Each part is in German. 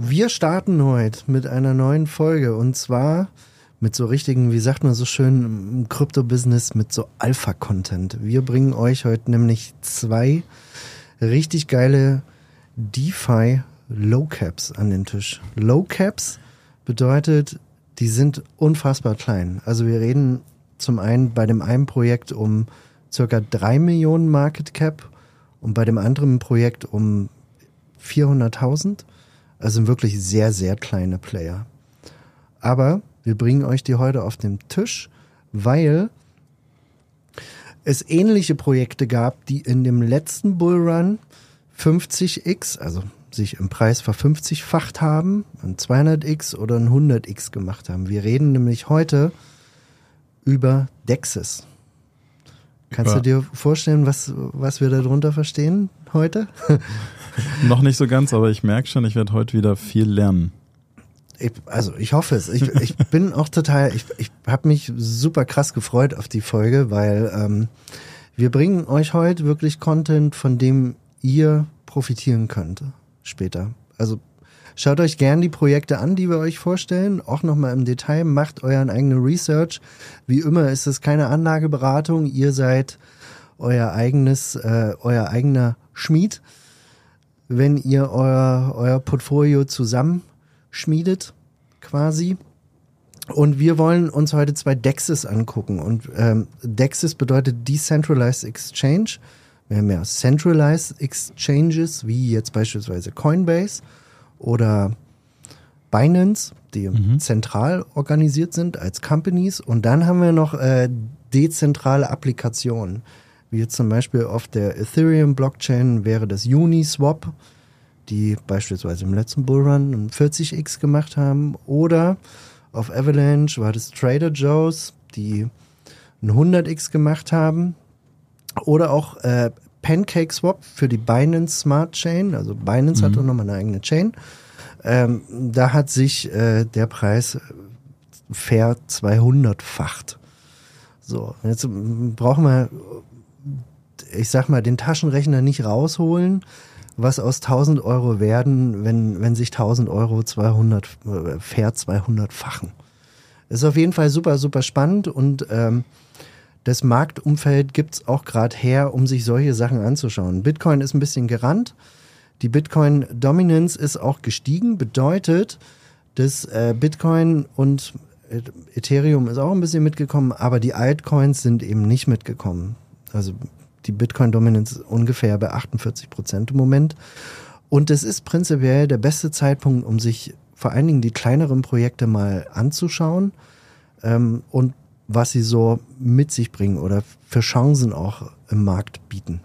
Wir starten heute mit einer neuen Folge und zwar mit so richtigen, wie sagt man so schön im Krypto-Business, mit so Alpha-Content. Wir bringen euch heute nämlich zwei richtig geile DeFi Low Caps an den Tisch. Low Caps bedeutet, die sind unfassbar klein. Also wir reden zum einen bei dem einen Projekt um circa drei Millionen Market Cap und bei dem anderen Projekt um 400.000. Also wirklich sehr, sehr kleine Player. Aber wir bringen euch die heute auf den Tisch, weil es ähnliche Projekte gab, die in dem letzten Bullrun 50x, also sich im Preis ver50-facht haben, ein 200x oder ein 100x gemacht haben. Wir reden nämlich heute über Dexis. Kannst Ja. du dir vorstellen, was, was wir darunter verstehen heute? Noch nicht so ganz, aber ich merke schon, ich werde heute wieder viel lernen. Ich, also ich hoffe es. Ich, ich bin auch total, ich, ich habe mich super krass gefreut auf die Folge, weil ähm, wir bringen euch heute wirklich Content, von dem ihr profitieren könnt später. Also schaut euch gern die Projekte an, die wir euch vorstellen, auch nochmal im Detail, macht euren eigenen Research. Wie immer ist es keine Anlageberatung, ihr seid euer eigenes, äh, euer eigener Schmied wenn ihr euer, euer Portfolio zusammenschmiedet, quasi. Und wir wollen uns heute zwei DEXs angucken. Und ähm, DEXs bedeutet Decentralized Exchange. Wir haben ja Centralized Exchanges, wie jetzt beispielsweise Coinbase oder Binance, die zentral organisiert sind als Companies. Und dann haben wir noch äh, dezentrale Applikationen, wie jetzt zum Beispiel auf der Ethereum-Blockchain wäre das Uniswap, die beispielsweise im letzten Bullrun ein 40x gemacht haben. Oder auf Avalanche war das Trader Joe's, die ein 100x gemacht haben. Oder auch äh, PancakeSwap für die Binance Smart Chain. Also Binance hat auch nochmal eine eigene Chain. Ähm, da hat sich äh, der Preis fair 200-facht. So, jetzt brauchen wir, ich sag mal, den Taschenrechner nicht rausholen, was aus 1000 Euro werden, wenn, wenn sich 1000 Euro 200, äh, fair 200-fachen. Ist auf jeden Fall super, super spannend und ähm, das Marktumfeld gibt's auch gerade her, um sich solche Sachen anzuschauen. Bitcoin ist ein bisschen gerannt. Die Bitcoin-Dominance ist auch gestiegen, bedeutet, dass äh, Bitcoin und Ethereum ist auch ein bisschen mitgekommen, aber die Altcoins sind eben nicht mitgekommen. Also die Bitcoin-Dominance ist ungefähr bei 48 Prozent im Moment. Und das ist prinzipiell der beste Zeitpunkt, um sich vor allen Dingen die kleineren Projekte mal anzuschauen ähm, und was sie so mit sich bringen oder für Chancen auch im Markt bieten.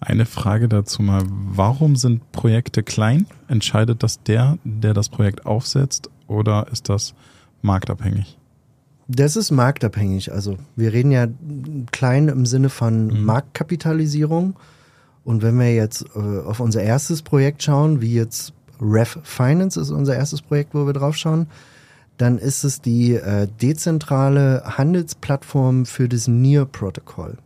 Eine Frage dazu mal, warum sind Projekte klein? Entscheidet das der, der das Projekt aufsetzt oder ist das marktabhängig? Das ist marktabhängig. Also wir reden ja klein im Sinne von Marktkapitalisierung. Und wenn wir jetzt äh, auf unser erstes Projekt schauen, wie jetzt Ref Finance ist unser erstes Projekt, wo wir drauf schauen, dann ist es die äh, dezentrale Handelsplattform für das NIR-Protokoll.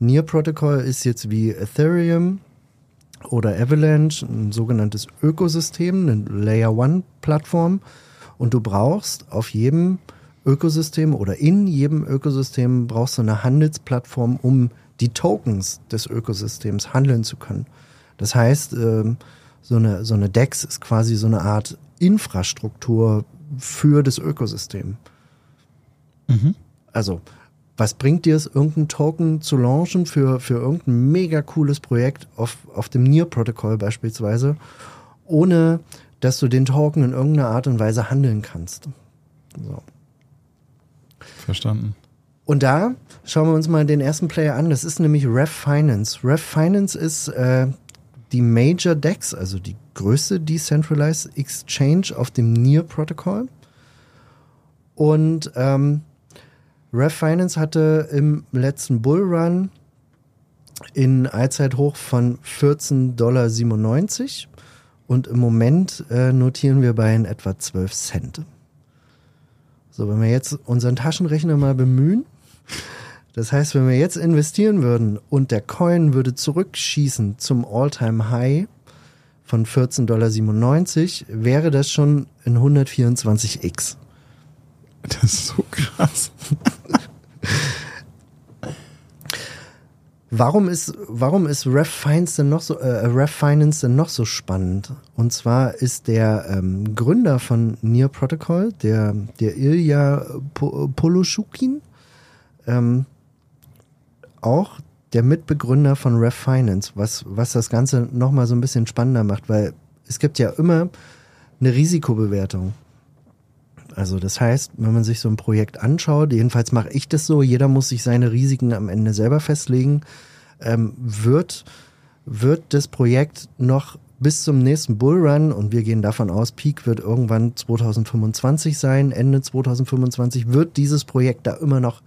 NIR-Protokoll ist jetzt wie Ethereum oder Avalanche ein sogenanntes Ökosystem, eine Layer One Plattform. Und du brauchst auf jedem Ökosystem oder in jedem Ökosystem brauchst du eine Handelsplattform, um die Tokens des Ökosystems handeln zu können. Das heißt, ähm, so eine, so eine DEX ist quasi so eine Art Infrastruktur für das Ökosystem. Also, was bringt dir es, irgendeinen Token zu launchen für, für irgendein mega cooles Projekt auf, auf dem NIR-Protokoll beispielsweise, ohne dass du den Token in irgendeiner Art und Weise handeln kannst? So. Verstanden. Und da schauen wir uns mal den ersten Player an. Das ist nämlich Ref Finance. Ref Finance ist äh, die Major DEX, also die größte Decentralized Exchange auf dem NIR-Protokoll. Und ähm, Ref Finance hatte im letzten Bullrun in Allzeithoch von 14,97 Dollar und im Moment äh, notieren wir bei in etwa 12 Cent. So, wenn wir jetzt unseren Taschenrechner mal bemühen, das heißt, wenn wir jetzt investieren würden und der Coin würde zurückschießen zum All-Time High von 14,97 Dollar, wäre das schon in 124x. Das ist so krass. Warum ist, warum ist Ref Finance denn noch so, äh, Ref Finance denn noch so spannend? Und zwar ist der ähm, Gründer von Near Protocol, der, der Ilya Poloshukin, ähm, auch der Mitbegründer von Ref Finance, was, was das Ganze nochmal so ein bisschen spannender macht, weil es gibt ja immer eine Risikobewertung. Also das heißt, wenn man sich so ein Projekt anschaut, jedenfalls mache ich das so, jeder muss sich seine Risiken am Ende selber festlegen, ähm, wird, wird das Projekt noch bis zum nächsten Bullrun und wir gehen davon aus, Peak wird irgendwann 2025 sein, Ende 2025, wird dieses Projekt da immer noch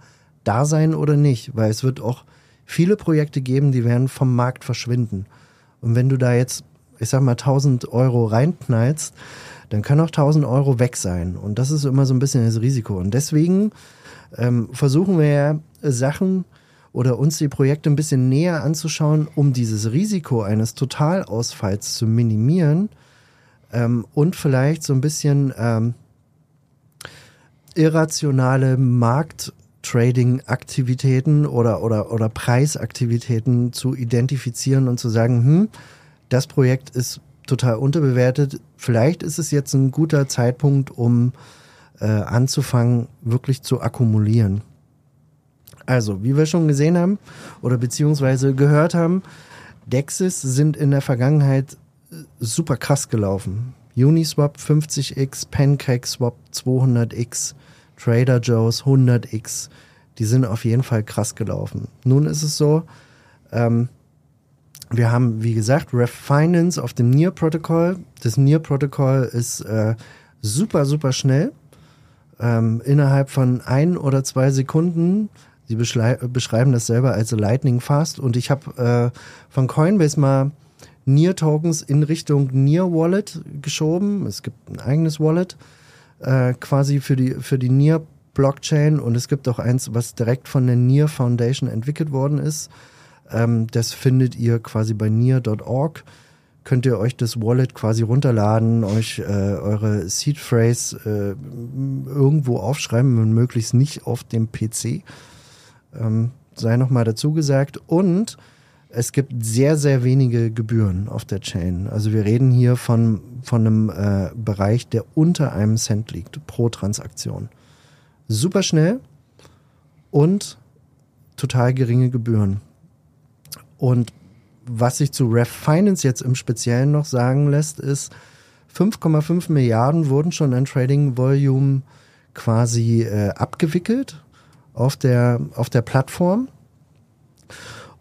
da sein oder nicht? Weil es wird auch viele Projekte geben, die werden vom Markt verschwinden. Und wenn du da jetzt, ich sag mal, 1000 Euro reinknallst, dann kann auch 1000 Euro weg sein. Und das ist immer so ein bisschen das Risiko. Und deswegen ähm, versuchen wir ja Sachen oder uns die Projekte ein bisschen näher anzuschauen, um dieses Risiko eines Totalausfalls zu minimieren ähm, und vielleicht so ein bisschen ähm, irrationale Markt-Trading-Aktivitäten oder, oder, oder Preisaktivitäten zu identifizieren und zu sagen, hm, das Projekt ist total unterbewertet. Vielleicht ist es jetzt ein guter Zeitpunkt, um äh, anzufangen, wirklich zu akkumulieren. Also, wie wir schon gesehen haben oder beziehungsweise gehört haben, Dexis sind in der Vergangenheit äh, super krass gelaufen. Uniswap 50x, PancakeSwap 200x, Trader Joe's 100x, die sind auf jeden Fall krass gelaufen. Nun ist es so, ähm, wir haben, wie gesagt, Ref Finance auf dem Near-Protokoll. Das Near-Protokoll ist äh, super, super schnell. Ähm, innerhalb von ein oder zwei Sekunden. Sie beschreiben das selber als Lightning Fast. Und ich habe äh, von Coinbase mal Near-Tokens in Richtung Near-Wallet geschoben. Es gibt ein eigenes Wallet äh, quasi für die, für die Near-Blockchain. Und es gibt auch eins, was direkt von der Near Foundation entwickelt worden ist. Ähm, das findet ihr quasi bei near.org. Könnt ihr euch das Wallet quasi runterladen, euch äh, eure Seed Phrase äh, irgendwo aufschreiben, wenn möglichst nicht auf dem PC. Ähm, sei nochmal dazu gesagt. Und es gibt sehr, sehr wenige Gebühren auf der Chain. Also wir reden hier von, von einem äh, Bereich, der unter einem Cent liegt pro Transaktion. Super schnell und total geringe Gebühren. Und was sich zu Ref Finance jetzt im Speziellen noch sagen lässt, ist, 5,5 Milliarden wurden schon an Trading Volume quasi äh, abgewickelt auf der, auf der Plattform.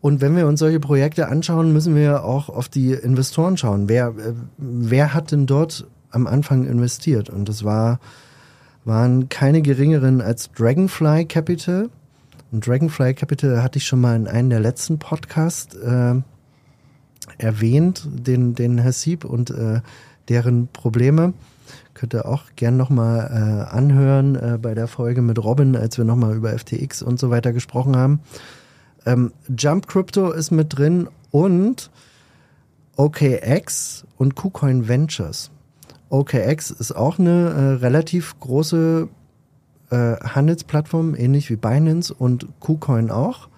Und wenn wir uns solche Projekte anschauen, müssen wir auch auf die Investoren schauen. Wer, äh, wer hat denn dort am Anfang investiert? Und das war, waren keine geringeren als Dragonfly Capital, und Dragonfly Capital hatte ich schon mal in einem der letzten Podcasts äh, erwähnt, den, den Sieb und äh, deren Probleme. Könnt ihr auch gern nochmal äh, anhören äh, bei der Folge mit Robin, als wir nochmal über FTX und so weiter gesprochen haben. Ähm, Jump Crypto ist mit drin und OKX und KuCoin Ventures. OKX ist auch eine äh, relativ große äh, Handelsplattformen, ähnlich wie Binance und KuCoin auch.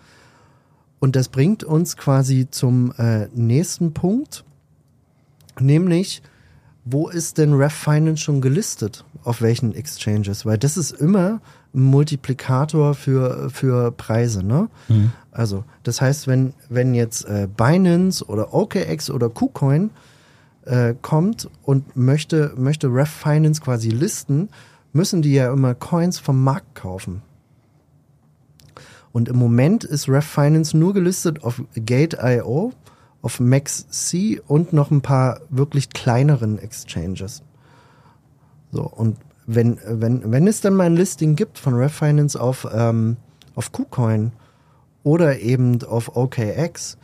Und das bringt uns quasi zum äh, nächsten Punkt, nämlich, wo ist denn Ref Finance schon gelistet? Auf welchen Exchanges? Weil das ist immer ein Multiplikator für, für Preise, ne? Mhm. Also, das heißt, wenn, wenn jetzt äh, Binance oder OKX oder KuCoin äh, kommt und möchte, möchte Ref Finance quasi listen, müssen die ja immer Coins vom Markt kaufen. Und im Moment ist Ref Finance nur gelistet auf Gate.io, auf MaxC und noch ein paar wirklich kleineren Exchanges. So, und wenn, wenn, wenn es dann mal ein Listing gibt von Refinance auf, ähm, auf KuCoin oder eben auf OKX,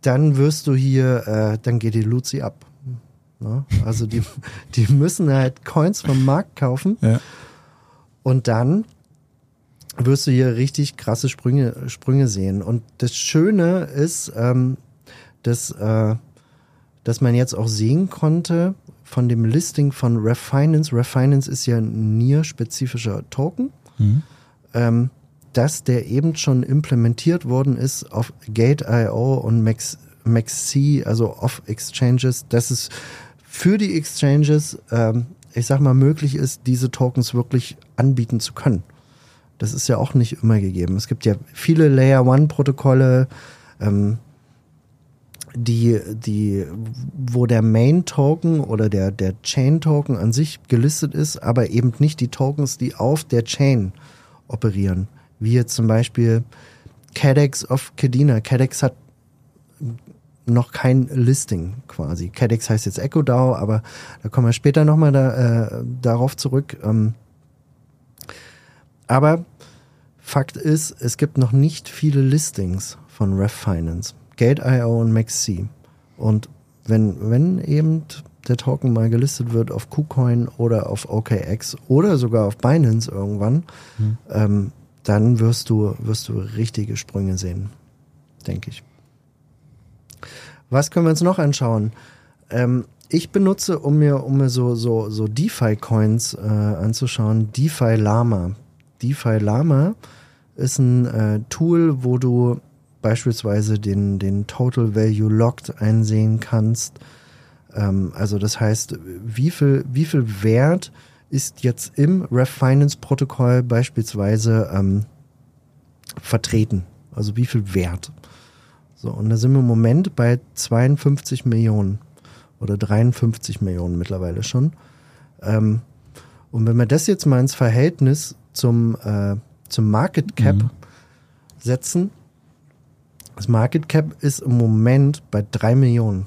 dann wirst du hier, äh, dann geht die Luzi ab. Ne? Also die, die müssen halt Coins vom Markt kaufen Ja. und dann wirst du hier richtig krasse Sprünge, Sprünge sehen. Und das Schöne ist, ähm, dass, äh, dass man jetzt auch sehen konnte von dem Listing von Refinance. Refinance ist ja ein NIR-spezifischer Token, Mhm. ähm, dass der eben schon implementiert worden ist auf Gate.io und Max, MaxC, also auf Exchanges, dass es für die Exchanges, ähm, ich sag mal, möglich ist, diese Tokens wirklich anbieten zu können. Das ist ja auch nicht immer gegeben. Es gibt ja viele Layer One Protokolle, ähm, die, die, wo der Main Token oder der, der Chain Token an sich gelistet ist, aber eben nicht die Tokens, die auf der Chain operieren. Wie jetzt zum Beispiel CADEX of Cadena. CADEX hat noch kein Listing quasi. CADEX heißt jetzt EchoDAO, aber da kommen wir später nochmal da, äh, darauf zurück. Ähm, aber Fakt ist, es gibt noch nicht viele Listings von Ref Finance, Gate.io und MaxC. Und wenn, wenn eben der Token mal gelistet wird auf KuCoin oder auf OKX oder sogar auf Binance irgendwann, ähm, dann wirst du, wirst du richtige Sprünge sehen, denke ich. Was können wir uns noch anschauen? Ähm, ich benutze, um mir, um mir so, so, so DeFi-Coins äh, anzuschauen, DeFi Lama. DeFi Lama ist ein äh, Tool, wo du beispielsweise den, den Total Value Locked einsehen kannst. Ähm, also das heißt, wie viel, wie viel Wert ist jetzt im Ref Finance Protokoll beispielsweise ähm, vertreten? Also wie viel Wert? So, und da sind wir im Moment bei 52 Millionen oder 53 Millionen mittlerweile schon. Ähm, und wenn wir das jetzt mal ins Verhältnis zum, äh, zum Market Cap Mhm. setzen, das Market Cap ist im Moment bei 3 Millionen.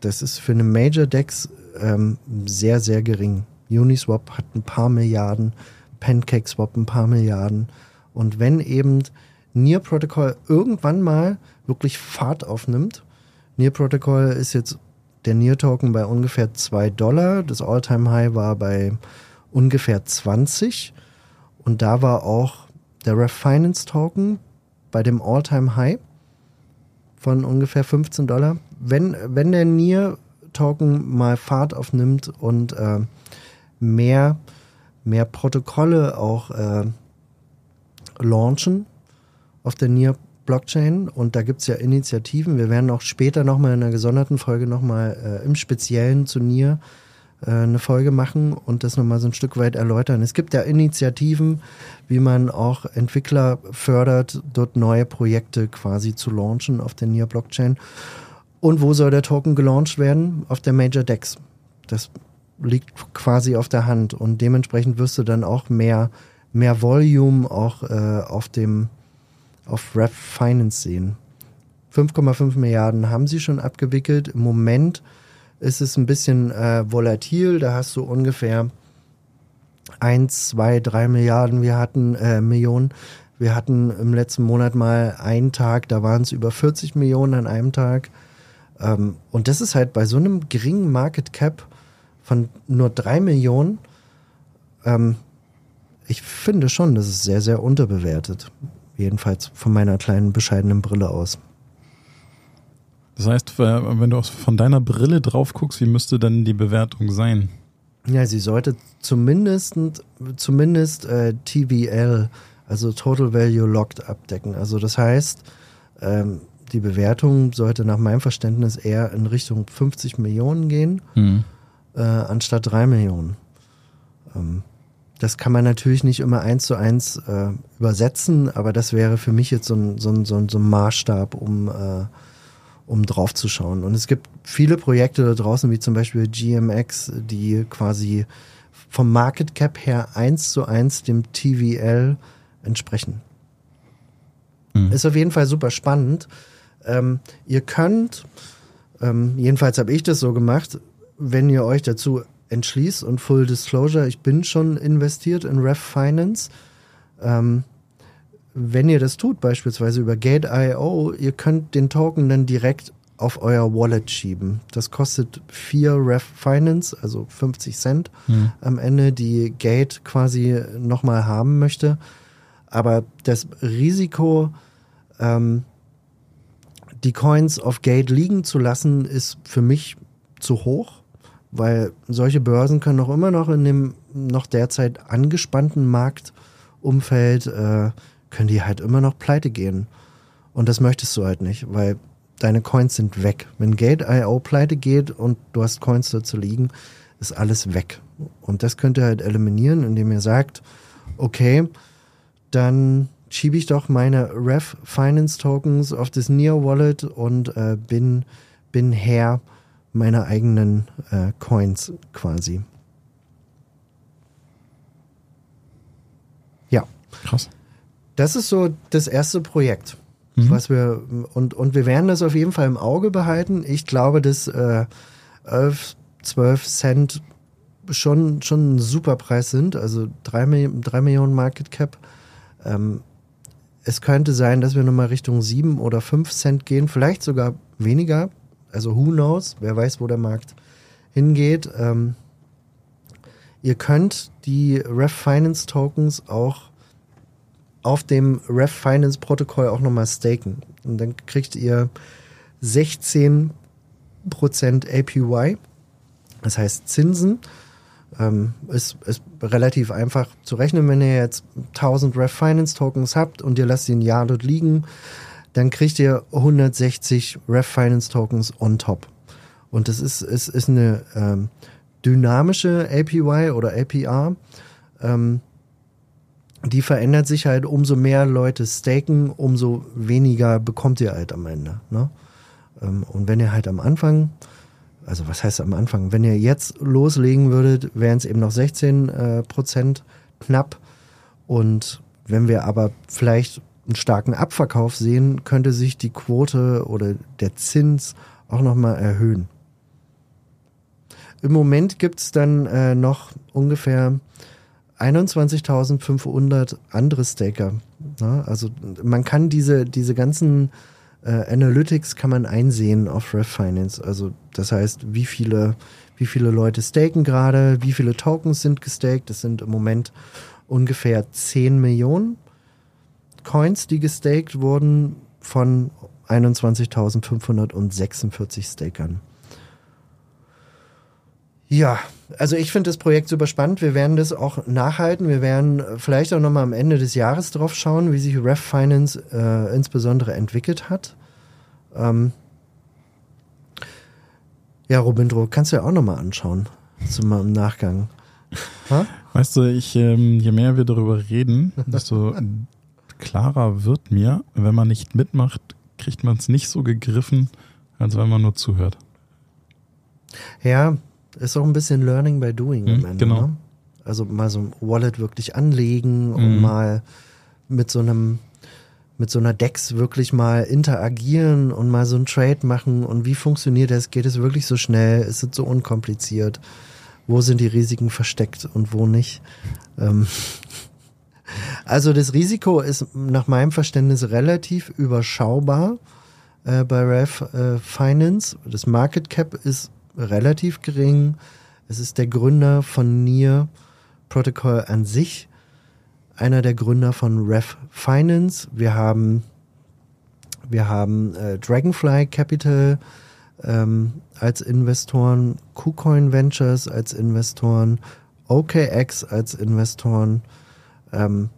Das ist für eine Major Dex ähm, sehr, sehr gering. Uniswap hat ein paar Milliarden, PancakeSwap ein paar Milliarden. Und wenn eben Near Protocol irgendwann mal wirklich Fahrt aufnimmt, Near Protocol ist jetzt der Near Token bei ungefähr 2 Dollar, das All-Time High war bei ungefähr 20 und da war auch der Ref Finance Token bei dem All-Time High von ungefähr 15 Dollar. Wenn, wenn der Near Token mal Fahrt aufnimmt und äh, mehr, mehr Protokolle auch äh, launchen auf der Near Blockchain und da gibt es ja Initiativen. Wir werden auch später nochmal in einer gesonderten Folge nochmal äh, im Speziellen zu Near äh, eine Folge machen und das nochmal so ein Stück weit erläutern. Es gibt ja Initiativen, wie man auch Entwickler fördert, dort neue Projekte quasi zu launchen auf der Near Blockchain. Und wo soll der Token gelauncht werden? Auf der Major Dex. Das liegt quasi auf der Hand und dementsprechend wirst du dann auch mehr, mehr Volume auch äh, auf dem auf Rap Finance sehen. 5,5 Milliarden haben sie schon abgewickelt. Im Moment ist es ein bisschen äh, volatil. Da hast du ungefähr 1, 2, 3 Milliarden. Wir hatten äh, Millionen. Wir hatten im letzten Monat mal einen Tag, da waren es über 40 Millionen an einem Tag. Ähm, und das ist halt bei so einem geringen Market Cap von nur 3 Millionen. Ähm, ich finde schon, das ist sehr, sehr unterbewertet. Jedenfalls von meiner kleinen bescheidenen Brille aus. Das heißt, äh, wenn du von deiner Brille drauf guckst, wie müsste denn die Bewertung sein? Ja, sie sollte zumindest, zumindest äh, TVL, also Total Value Locked, abdecken. Also das heißt, ähm, die Bewertung sollte nach meinem Verständnis eher in Richtung 50 Millionen gehen, Hm. äh, anstatt 3 Millionen. Ähm, das kann man natürlich nicht immer eins zu eins äh, übersetzen, aber das wäre für mich jetzt so ein, so ein, so ein, so ein Maßstab, um, äh, um drauf zu schauen. Und es gibt viele Projekte da draußen, wie zum Beispiel GMX, die quasi vom Market Cap her eins zu eins dem TVL entsprechen. Mhm. Ist auf jeden Fall super spannend. Ähm, ihr könnt, ähm, jedenfalls habe ich das so gemacht, wenn ihr euch dazu entschließt und Full Disclosure, ich bin schon investiert in Ref Finance. Ähm, wenn ihr das tut, beispielsweise über Gate.io, ihr könnt den Token dann direkt auf euer Wallet schieben. Das kostet 4 Ref Finance, also 50 Cent Hm. am Ende, die Gate quasi nochmal haben möchte. Aber das Risiko, ähm, die Coins auf Gate liegen zu lassen, ist für mich zu hoch, weil solche Börsen können auch immer noch in dem noch derzeit angespannten Marktumfeld, äh, können die halt immer noch pleite gehen. Und das möchtest du halt nicht, weil deine Coins sind weg. Wenn Gate.io pleite geht und du hast Coins dazu liegen, ist alles weg. Und das könnt ihr halt eliminieren, indem ihr sagt, okay, dann schiebe ich doch meine Ref Finance Tokens auf das Near Wallet und äh, bin, bin Herr meiner eigenen äh, Coins quasi. Ja, Krass. das ist so das erste Projekt, Mhm. was wir und und wir werden das auf jeden Fall im Auge behalten. Ich glaube, dass äh, 11, 12 Cent schon schon ein super Preis sind, also drei, Mi- drei Millionen Market Cap. Ähm, es könnte sein, dass wir nochmal Richtung 7 oder 5 Cent gehen, vielleicht sogar weniger. Also who knows, wer weiß, wo der Markt hingeht. Ähm, ihr könnt die Ref Finance Tokens auch auf dem Ref Finance Protokoll auch nochmal staken. Und dann kriegt ihr 16% APY, das heißt Zinsen. Ähm, ist, ist relativ einfach zu rechnen, wenn ihr jetzt 1000 Ref Finance Tokens habt und ihr lasst sie ein Jahr dort liegen, dann kriegt ihr 160 Ref Finance Tokens on top. Und das ist, ist, ist eine ähm, dynamische APY oder APR. Ähm, die verändert sich halt, umso mehr Leute staken, umso weniger bekommt ihr halt am Ende. Ne? Ähm, und wenn ihr halt am Anfang, also was heißt am Anfang, wenn ihr jetzt loslegen würdet, wären es eben noch 16 äh, Prozent knapp. Und wenn wir aber vielleicht einen starken Abverkauf sehen, könnte sich die Quote oder der Zins auch nochmal erhöhen. Im Moment gibt es dann äh, noch ungefähr 21.500 andere Staker. Ne? Also man kann diese, diese ganzen äh, Analytics kann man einsehen auf Ref Finance. Also das heißt, wie viele, wie viele Leute staken gerade, wie viele Tokens sind gestaked. Das sind im Moment ungefähr 10 Millionen Coins, die gestaked wurden von 21.546 Stakern. Ja, also ich finde das Projekt super spannend. Wir werden das auch nachhalten. Wir werden vielleicht auch nochmal am Ende des Jahres drauf schauen, wie sich Ref Finance äh, insbesondere entwickelt hat. Ähm ja, Robindro, kannst du ja auch nochmal anschauen. Mal im Nachgang. Ha? Weißt du, ich, ähm, je mehr wir darüber reden, desto klarer wird mir, wenn man nicht mitmacht, kriegt man es nicht so gegriffen, als wenn man nur zuhört. Ja, ist auch ein bisschen Learning by Doing am Mhm, Ende. genau. Ne? Also mal so ein Wallet wirklich anlegen und Mhm. mal mit so einem mit so einer Dex wirklich mal interagieren und mal so ein Trade machen und wie funktioniert das? Geht es wirklich so schnell? Ist es so unkompliziert? Wo sind die Risiken versteckt und wo nicht? Ähm also das Risiko ist nach meinem Verständnis relativ überschaubar äh, bei Rev äh, Finance. Das Market Cap ist relativ gering. Es ist der Gründer von Near Protocol an sich, einer der Gründer von Rev Finance. Wir haben, wir haben äh, Dragonfly Capital ähm, als Investoren, KuCoin Ventures als Investoren, OKX als Investoren. Ähm,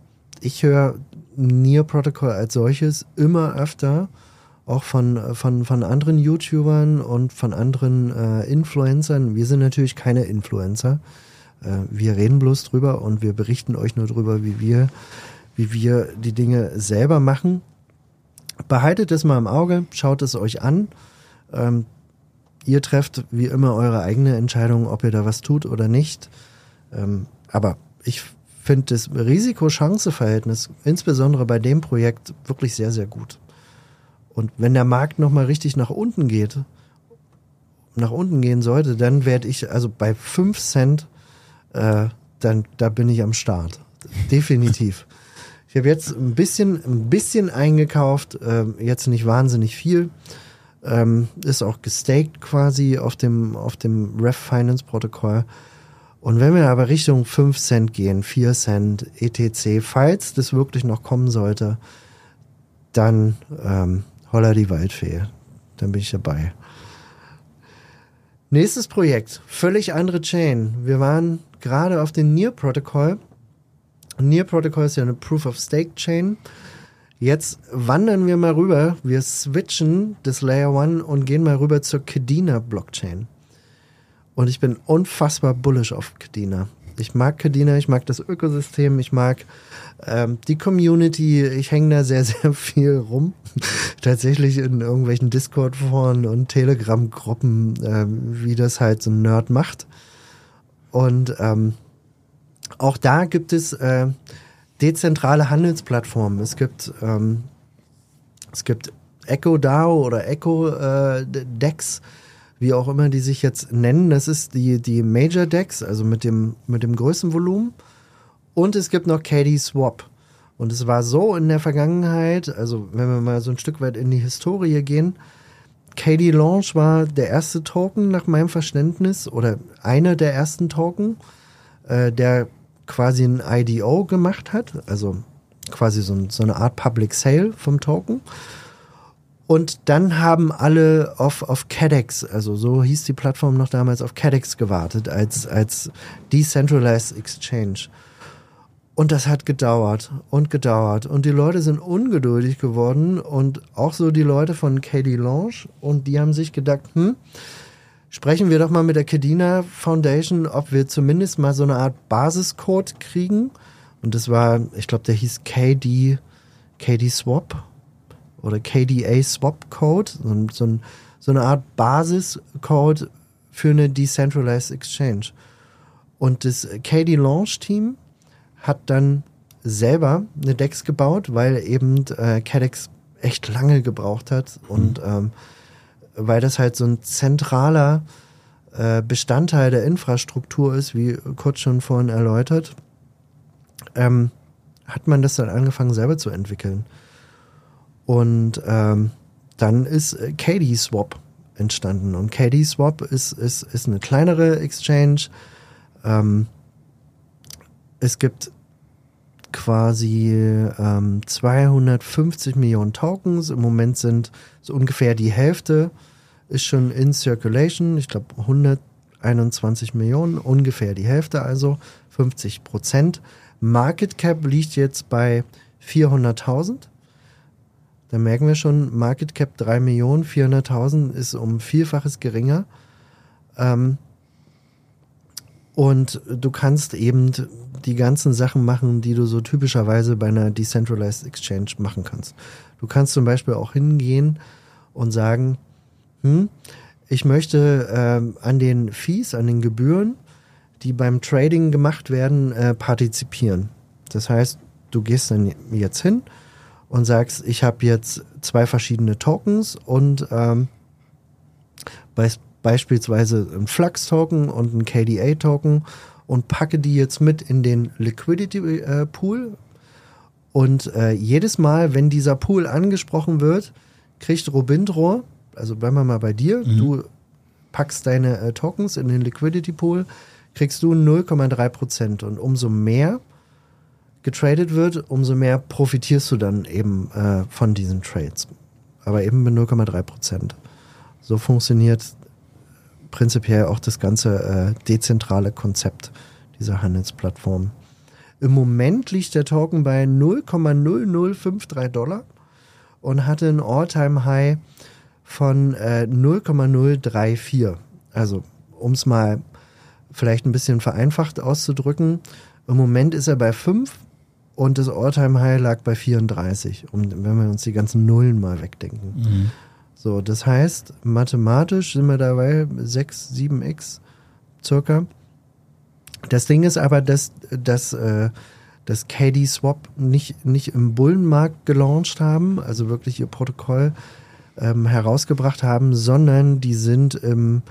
ich höre Near Protocol als solches immer öfter, auch von, von, von anderen YouTubern und von anderen äh, Influencern. Wir sind natürlich keine Influencer. Äh, wir reden bloß drüber und wir berichten euch nur drüber, wie wir, wie wir die Dinge selber machen. Behaltet es mal im Auge, schaut es euch an. Ähm, ihr trefft wie immer eure eigene Entscheidung, ob ihr da was tut oder nicht. Ähm, aber ich finde das Risiko-Chance-Verhältnis, insbesondere bei dem Projekt, wirklich sehr, sehr gut. Und wenn der Markt nochmal richtig nach unten geht, nach unten gehen sollte, dann werde ich, also bei 5 Cent, äh, dann, da bin ich am Start. Definitiv. Ich habe jetzt ein bisschen, ein bisschen eingekauft, äh, jetzt nicht wahnsinnig viel. Ähm, ist auch gestaked quasi auf dem, auf dem Ref Finance Protokoll. Und wenn wir aber Richtung 5 Cent gehen, 4 Cent, etc., falls das wirklich noch kommen sollte, dann ähm, holla die Waldfee. Dann bin ich dabei. Nächstes Projekt, völlig andere Chain. Wir waren gerade auf dem Near Protocol. Near Protocol ist ja eine Proof of Stake Chain. Jetzt wandern wir mal rüber. Wir switchen das Layer 1 und gehen mal rüber zur Kadena Blockchain. Und ich bin unfassbar bullish auf Kadena. Ich mag Kadena, ich mag das Ökosystem, ich mag ähm, die Community. Ich hänge da sehr, sehr viel rum. Tatsächlich in irgendwelchen Discord-Foren und Telegram-Gruppen, ähm, wie das halt so ein Nerd macht. Und ähm, auch da gibt es äh, dezentrale Handelsplattformen. Es gibt, ähm, es gibt Echo DAO oder Echo äh, Dex, wie auch immer die sich jetzt nennen. Das ist die, die Major Dex, also mit dem, mit dem größten Volumen. Und es gibt noch KD Swap. Und es war so in der Vergangenheit, also wenn wir mal so ein Stück weit in die Historie gehen, KD Launch war der erste Token nach meinem Verständnis oder einer der ersten Token, äh, der quasi ein IDO gemacht hat, also quasi so, so eine Art Public Sale vom Token. Und dann haben alle auf, auf CADEX, also so hieß die Plattform noch damals, auf CADEX gewartet als, als Decentralized Exchange. Und das hat gedauert und gedauert. Und die Leute sind ungeduldig geworden und auch so die Leute von KD Launch. Und die haben sich gedacht, hm, sprechen wir doch mal mit der Kedina Foundation, ob wir zumindest mal so eine Art Basiscode kriegen. Und das war, ich glaube, der hieß KD, KD Swap oder KDA Swap Code, so, so, so eine Art Basiscode für eine Decentralized Exchange. Und das KD Launch Team hat dann selber eine Dex gebaut, weil eben äh, CADEX echt lange gebraucht hat und mhm. ähm, weil das halt so ein zentraler äh, Bestandteil der Infrastruktur ist, wie Kurt schon vorhin erläutert, ähm, hat man das dann angefangen selber zu entwickeln. Und ähm, dann ist äh, KD Swap entstanden. Und KD Swap ist, ist, ist eine kleinere Exchange. Ähm, es gibt quasi ähm, 250 Millionen Tokens. Im Moment sind so ungefähr die Hälfte ist schon in Circulation. Ich glaube 121 Millionen, ungefähr die Hälfte, also 50 Prozent. Market Cap liegt jetzt bei 400.000. Da merken wir schon, Market Cap 3 Millionen, 400.000 ist um Vielfaches geringer. Ähm, und du kannst eben die ganzen Sachen machen, die du so typischerweise bei einer Decentralized Exchange machen kannst. Du kannst zum Beispiel auch hingehen und sagen, hm, ich möchte äh, an den Fees, an den Gebühren, die beim Trading gemacht werden, äh, partizipieren. Das heißt, du gehst dann jetzt hin und sagst, ich habe jetzt zwei verschiedene Tokens und ähm, bei, beispielsweise ein Flux-Token und ein KDA-Token und packe die jetzt mit in den Liquidity äh, Pool. Und äh, jedes Mal, wenn dieser Pool angesprochen wird, kriegt Robindro, also bleiben wir mal bei dir, mhm. du packst deine äh, Tokens in den Liquidity Pool, kriegst du 0,3 Prozent. Und umso mehr getradet wird, umso mehr profitierst du dann eben äh, von diesen Trades. Aber eben mit 0,3 Prozent. So funktioniert prinzipiell auch das ganze äh, dezentrale Konzept dieser Handelsplattform. Im Moment liegt der Token bei 0,0053 Dollar und hatte ein All-Time-High von äh, 0,034. Also, um es mal vielleicht ein bisschen vereinfacht auszudrücken, im Moment ist er bei 5 und das All-Time-High lag bei 34. Und wenn wir uns die ganzen Nullen mal wegdenken. Mhm. So, das heißt, mathematisch sind wir dabei 6, 7x circa. Das Ding ist aber, dass, dass, äh, dass KD Swap nicht, nicht im Bullenmarkt gelauncht haben, also wirklich ihr Protokoll ähm, herausgebracht haben, sondern die sind im,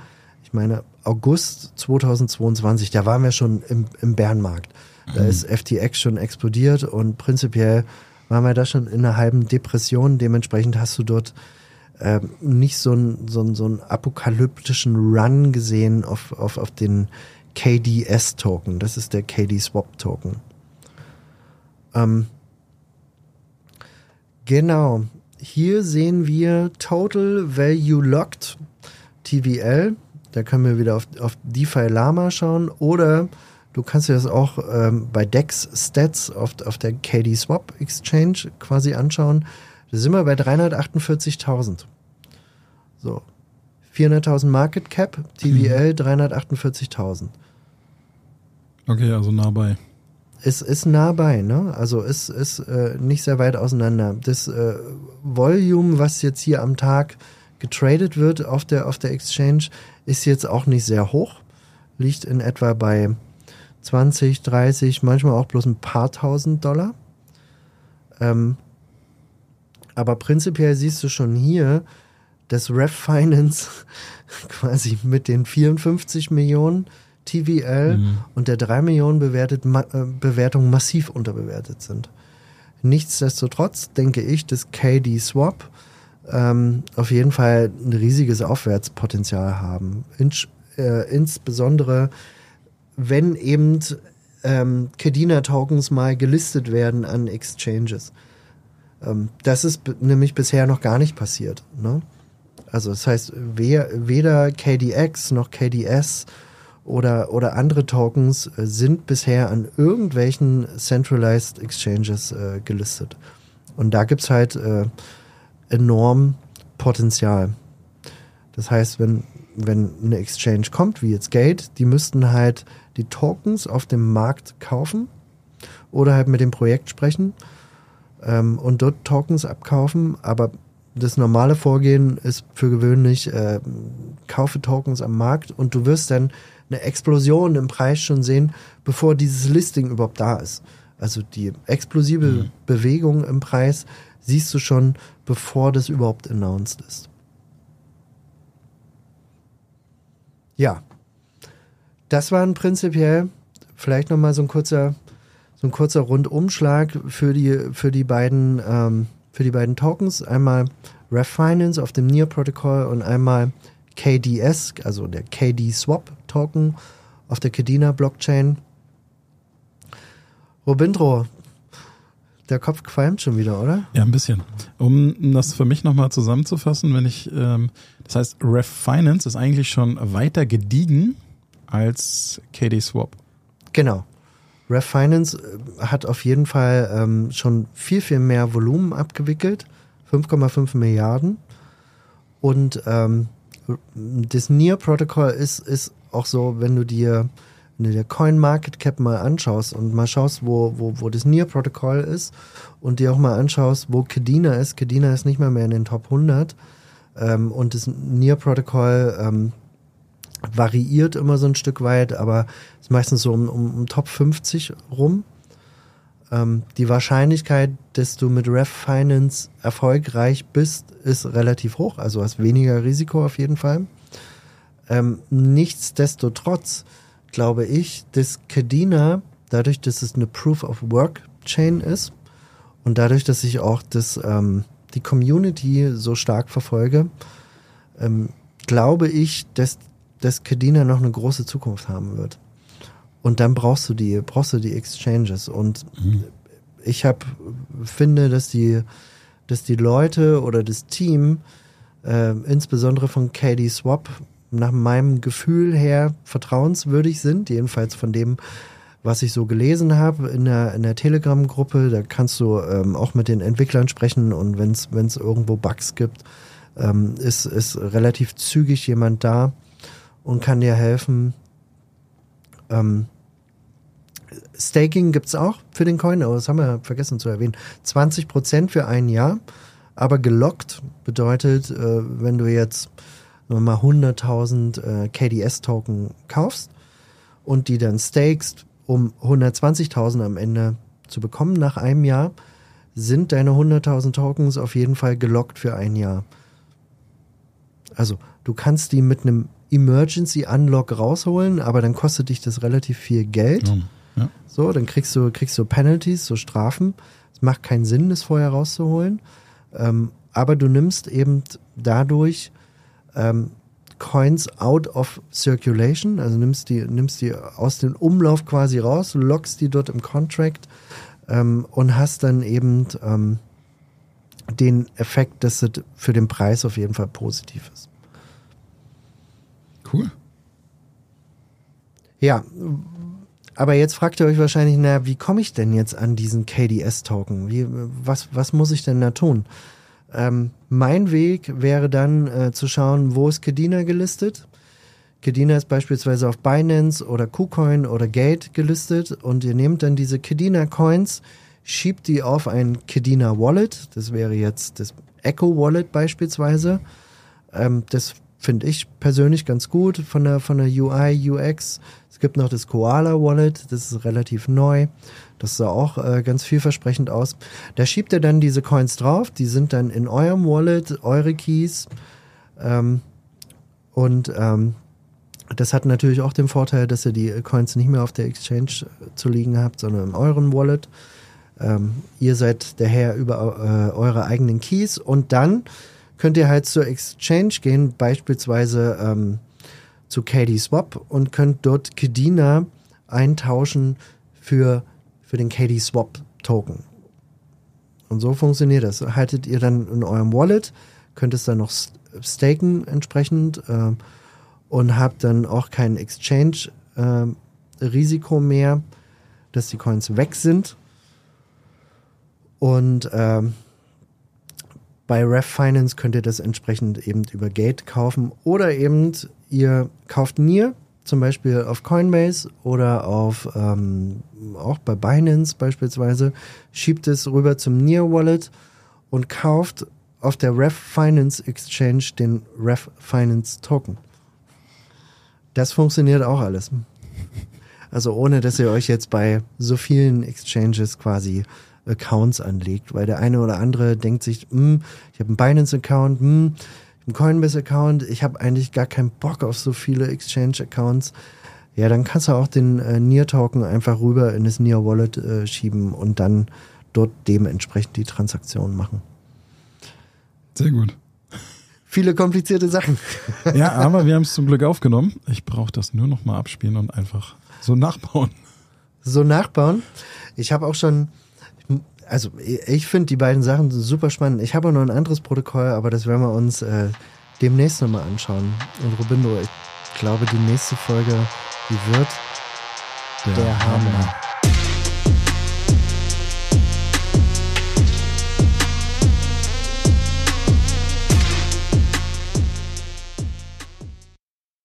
ich meine, August 2022, da waren wir schon im, im Bärenmarkt. Da ist FTX schon explodiert und prinzipiell waren wir da schon in einer halben Depression. Dementsprechend hast du dort ähm, nicht so einen so einen- so einen apokalyptischen Run gesehen auf, auf, auf den KDS-Token. Das ist der KD-Swap-Token. Ähm, genau. Hier sehen wir Total Value Locked TVL. Da können wir wieder auf, auf DeFi Lama schauen. Oder du kannst dir das auch ähm, bei Dex Stats auf, auf der KD Swap Exchange quasi anschauen. Da sind wir bei 348.000. So. 400.000 Market Cap, TVL 348.000. Okay, also nah bei. Es ist nah bei, ne? Also es ist äh, nicht sehr weit auseinander. Das äh, Volume, was jetzt hier am Tag getradet wird auf der, auf der Exchange, ist jetzt auch nicht sehr hoch. Liegt in etwa bei 20, 30, manchmal auch bloß ein paar tausend Dollar. Ähm, aber prinzipiell siehst du schon hier, dass Ref Finance quasi mit den 54 Millionen TVL und der 3 Millionen bewertet, ma äh, Bewertung massiv unterbewertet sind. Nichtsdestotrotz denke ich, dass KD Swap ähm, auf jeden Fall ein riesiges Aufwärtspotenzial haben. Inch, äh, insbesondere wenn eben ähm, Kedina-Tokens mal gelistet werden an Exchanges. Ähm, das ist nämlich bisher noch gar nicht passiert. Ne? Also das heißt, wer, weder KDX noch KDS oder, oder andere Tokens äh, sind bisher an irgendwelchen Centralized Exchanges äh, gelistet. Und da gibt's halt äh, enorm Potenzial. Das heißt, wenn, wenn eine Exchange kommt, wie jetzt Gate, die müssten halt die Tokens auf dem Markt kaufen oder halt mit dem Projekt sprechen ähm, und dort Tokens abkaufen. Aber das normale Vorgehen ist für gewöhnlich, äh, kaufe Tokens am Markt und du wirst dann eine Explosion im Preis schon sehen, bevor dieses Listing überhaupt da ist. Also die explosive Bewegung im Preis siehst du schon, bevor das überhaupt announced ist. Ja, das waren prinzipiell vielleicht noch mal so ein kurzer, so ein kurzer Rundumschlag für die für die beiden ähm, für die beiden Tokens. Einmal Ref Finance auf dem Near Protocol und einmal KDS, also der KD Swap Token auf der Kedina Blockchain. Robindro, der Kopf qualmt schon wieder, oder? Ja, ein bisschen. Um das für mich nochmal zusammenzufassen, wenn ich, ähm, das heißt, Ref Finance ist eigentlich schon weiter gediegen als KD Swap. Genau. Ref Finance äh, hat auf jeden Fall ähm, schon viel, viel mehr Volumen abgewickelt. 5,5 Milliarden. Und ähm, das Near Protocol ist, ist auch so, wenn du dir, wenn du dir Coin Market Cap mal anschaust und mal schaust, wo, wo, wo das Near Protocol ist und dir auch mal anschaust, wo Kedina ist. Kedina ist nicht mal mehr in den Top 100. Ähm, und das Near Protocol ähm, variiert immer so ein Stück weit, aber ist meistens so um, um, um Top 50 rum. Ähm, die Wahrscheinlichkeit, dass du mit Ref Finance erfolgreich bist, ist relativ hoch, also hast weniger Risiko auf jeden Fall. Ähm, nichtsdestotrotz glaube ich, dass Kadena, dadurch, dass es eine Proof of Work Chain ist und dadurch, dass ich auch das, ähm, die Community so stark verfolge, ähm, glaube ich, dass, dass Kadena noch eine große Zukunft haben wird. Und dann brauchst du die, brauchst du die Exchanges. Und ich habe, finde, dass die, dass die Leute oder das Team, äh, insbesondere von KD Swap, nach meinem Gefühl her vertrauenswürdig sind, jedenfalls von dem, was ich so gelesen habe in der, in der Telegram-Gruppe. Da kannst du ähm, auch mit den Entwicklern sprechen und wenn es irgendwo Bugs gibt, ähm, ist, ist relativ zügig jemand da und kann dir helfen. Ähm, Staking gibt's auch für den Coin, aber das haben wir vergessen zu erwähnen. 20% für ein Jahr, aber gelockt bedeutet, äh, wenn du jetzt sagen wir mal 100.000 äh, KDS-Token kaufst und die dann stakest, um 120.000 am Ende zu bekommen nach einem Jahr, sind deine 100.000 Tokens auf jeden Fall gelockt für ein Jahr. Also du kannst die mit einem Emergency Unlock rausholen, aber dann kostet dich das relativ viel Geld. Ja. Ja. So, dann kriegst du, kriegst du Penalties, so Strafen. Es macht keinen Sinn, das vorher rauszuholen. Ähm, aber du nimmst eben dadurch ähm, Coins out of circulation, also nimmst die, nimmst die aus dem Umlauf quasi raus, lockst die dort im Contract ähm, und hast dann eben ähm, den Effekt, dass es für den Preis auf jeden Fall positiv ist. Cool. Ja, aber jetzt fragt ihr euch wahrscheinlich, na, wie komme ich denn jetzt an diesen KDS-Token? Wie, was, was muss ich denn da tun? Ähm, mein Weg wäre dann äh, zu schauen, wo ist Kedina gelistet? Kedina ist beispielsweise auf Binance oder KuCoin oder Gate gelistet und ihr nehmt dann diese Kedina Coins, schiebt die auf ein Kedina Wallet. Das wäre jetzt das Echo Wallet beispielsweise. Ähm, das finde ich persönlich ganz gut von der, von der UI, UX. Es gibt noch das Koala Wallet, das ist relativ neu. Das sah auch äh, ganz vielversprechend aus. Da schiebt ihr dann diese Coins drauf, die sind dann in eurem Wallet, eure Keys. Ähm, und ähm, das hat natürlich auch den Vorteil, dass ihr die Coins nicht mehr auf der Exchange äh, zu liegen habt, sondern in euren Wallet. Ähm, ihr seid der Herr über äh, eure eigenen Keys und dann könnt ihr halt zur Exchange gehen, beispielsweise ähm, zu KD Swap und könnt dort Kedina eintauschen für, für den KD Swap Token. Und so funktioniert das. Haltet ihr dann in eurem Wallet, könnt es dann noch staken entsprechend äh, und habt dann auch kein Exchange-Risiko äh, mehr, dass die Coins weg sind. Und ähm, bei Ref Finance könnt ihr das entsprechend eben über Gate kaufen oder eben ihr kauft Nier, zum Beispiel auf Coinbase oder auf ähm, auch bei Binance beispielsweise, schiebt es rüber zum Nier Wallet und kauft auf der Ref Finance Exchange den Ref Finance Token. Das funktioniert auch alles. Also ohne, dass ihr euch jetzt bei so vielen Exchanges quasi Accounts anlegt, weil der eine oder andere denkt sich, hm, ich habe einen Binance-Account, einen Coinbase-Account, ich habe eigentlich gar keinen Bock auf so viele Exchange-Accounts. Ja, dann kannst du auch den äh, Near-Token einfach rüber in das Near-Wallet äh, schieben und dann dort dementsprechend die Transaktion machen. Sehr gut. Viele komplizierte Sachen. ja, aber wir haben es zum Glück aufgenommen. Ich brauche das nur noch mal abspielen und einfach so nachbauen. So nachbauen. Ich habe auch schon also ich finde die beiden Sachen super spannend. Ich habe noch ein anderes Protokoll, aber das werden wir uns äh, demnächst nochmal anschauen. Und Robindo, ich glaube, die nächste Folge, die wird der, der Hammer. Hammer.